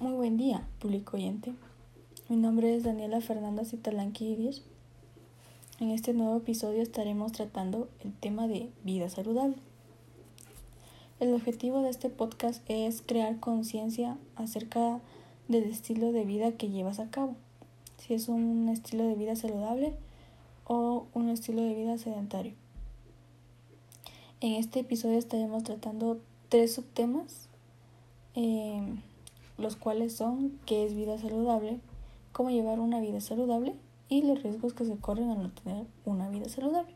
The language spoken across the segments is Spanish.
Muy buen día, público oyente. Mi nombre es Daniela Fernanda Citalanqui En este nuevo episodio estaremos tratando el tema de vida saludable. El objetivo de este podcast es crear conciencia acerca del estilo de vida que llevas a cabo. Si es un estilo de vida saludable o un estilo de vida sedentario. En este episodio estaremos tratando tres subtemas. Eh, los cuales son qué es vida saludable, cómo llevar una vida saludable y los riesgos que se corren al no tener una vida saludable.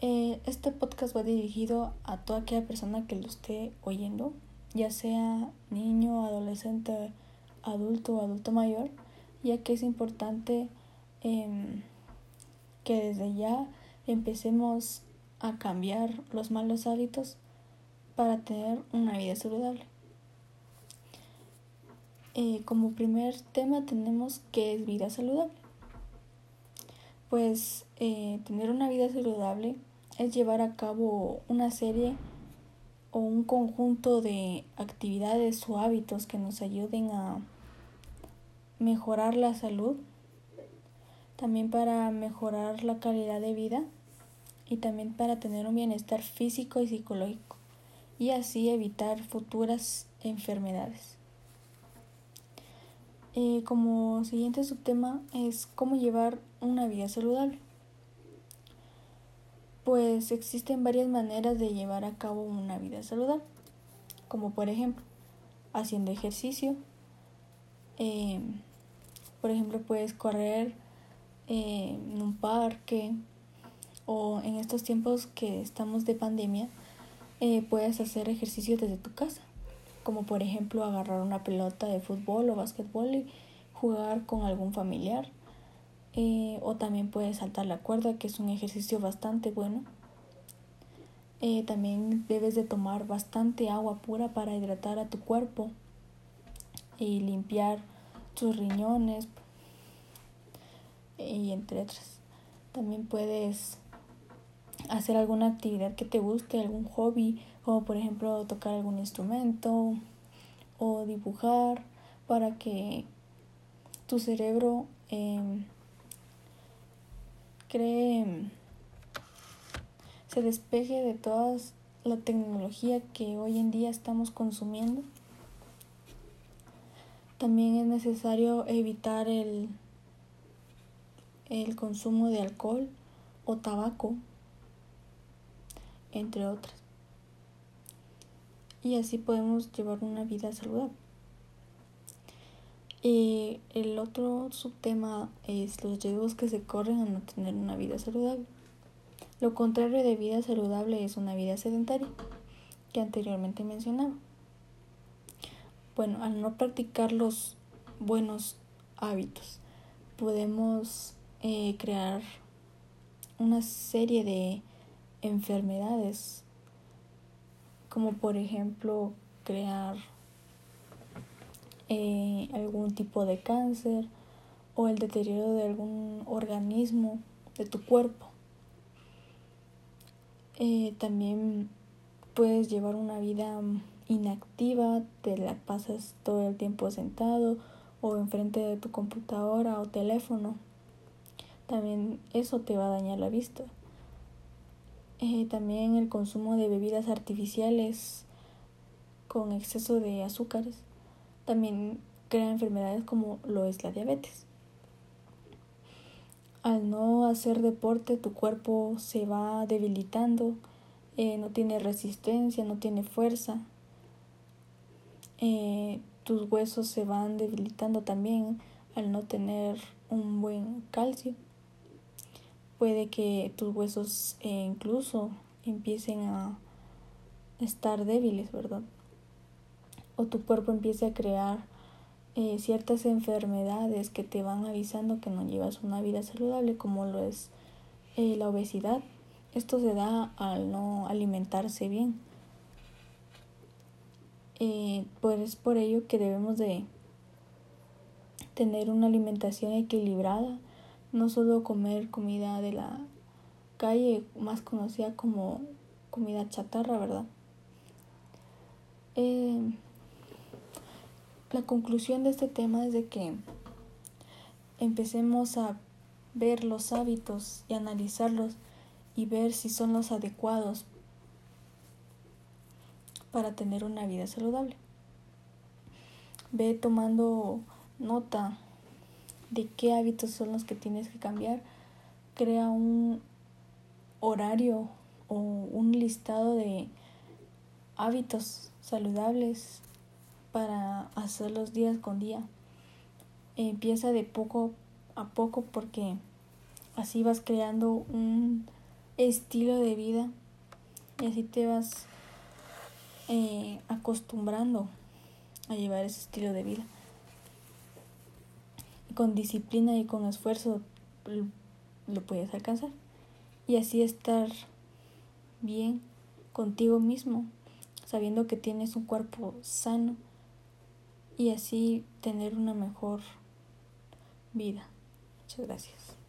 Eh, este podcast va dirigido a toda aquella persona que lo esté oyendo, ya sea niño, adolescente, adulto o adulto mayor, ya que es importante em, que desde ya empecemos a cambiar los malos hábitos para tener una vida saludable. Eh, como primer tema tenemos qué es vida saludable. Pues eh, tener una vida saludable es llevar a cabo una serie o un conjunto de actividades o hábitos que nos ayuden a mejorar la salud, también para mejorar la calidad de vida y también para tener un bienestar físico y psicológico y así evitar futuras enfermedades. Eh, como siguiente subtema es cómo llevar una vida saludable. Pues existen varias maneras de llevar a cabo una vida saludable, como por ejemplo haciendo ejercicio, eh, por ejemplo puedes correr eh, en un parque o en estos tiempos que estamos de pandemia puedes hacer ejercicio desde tu casa como por ejemplo agarrar una pelota de fútbol o básquetbol y jugar con algún familiar. Eh, o también puedes saltar la cuerda, que es un ejercicio bastante bueno. Eh, también debes de tomar bastante agua pura para hidratar a tu cuerpo y limpiar tus riñones y entre otras. También puedes hacer alguna actividad que te guste, algún hobby, como por ejemplo tocar algún instrumento o dibujar para que tu cerebro em, cree, se despeje de toda la tecnología que hoy en día estamos consumiendo. También es necesario evitar el, el consumo de alcohol o tabaco entre otras. Y así podemos llevar una vida saludable. Y el otro subtema es los riesgos que se corren a no tener una vida saludable. Lo contrario de vida saludable es una vida sedentaria, que anteriormente mencionaba. Bueno, al no practicar los buenos hábitos, podemos eh, crear una serie de enfermedades, como por ejemplo crear eh, algún tipo de cáncer o el deterioro de algún organismo de tu cuerpo. Eh, también puedes llevar una vida inactiva, te la pasas todo el tiempo sentado o enfrente de tu computadora o teléfono. También eso te va a dañar la vista. Eh, también el consumo de bebidas artificiales con exceso de azúcares también crea enfermedades como lo es la diabetes. Al no hacer deporte tu cuerpo se va debilitando, eh, no tiene resistencia, no tiene fuerza, eh, tus huesos se van debilitando también al no tener un buen calcio puede que tus huesos eh, incluso empiecen a estar débiles, ¿verdad? O tu cuerpo empiece a crear eh, ciertas enfermedades que te van avisando que no llevas una vida saludable, como lo es eh, la obesidad. Esto se da al no alimentarse bien. pues es por ello que debemos de tener una alimentación equilibrada no solo comer comida de la calle, más conocida como comida chatarra, ¿verdad? Eh, la conclusión de este tema es de que empecemos a ver los hábitos y analizarlos y ver si son los adecuados para tener una vida saludable. Ve tomando nota de qué hábitos son los que tienes que cambiar. Crea un horario o un listado de hábitos saludables para hacerlos días con día. Empieza de poco a poco porque así vas creando un estilo de vida y así te vas eh, acostumbrando a llevar ese estilo de vida. Con disciplina y con esfuerzo lo puedes alcanzar y así estar bien contigo mismo, sabiendo que tienes un cuerpo sano y así tener una mejor vida. Muchas gracias.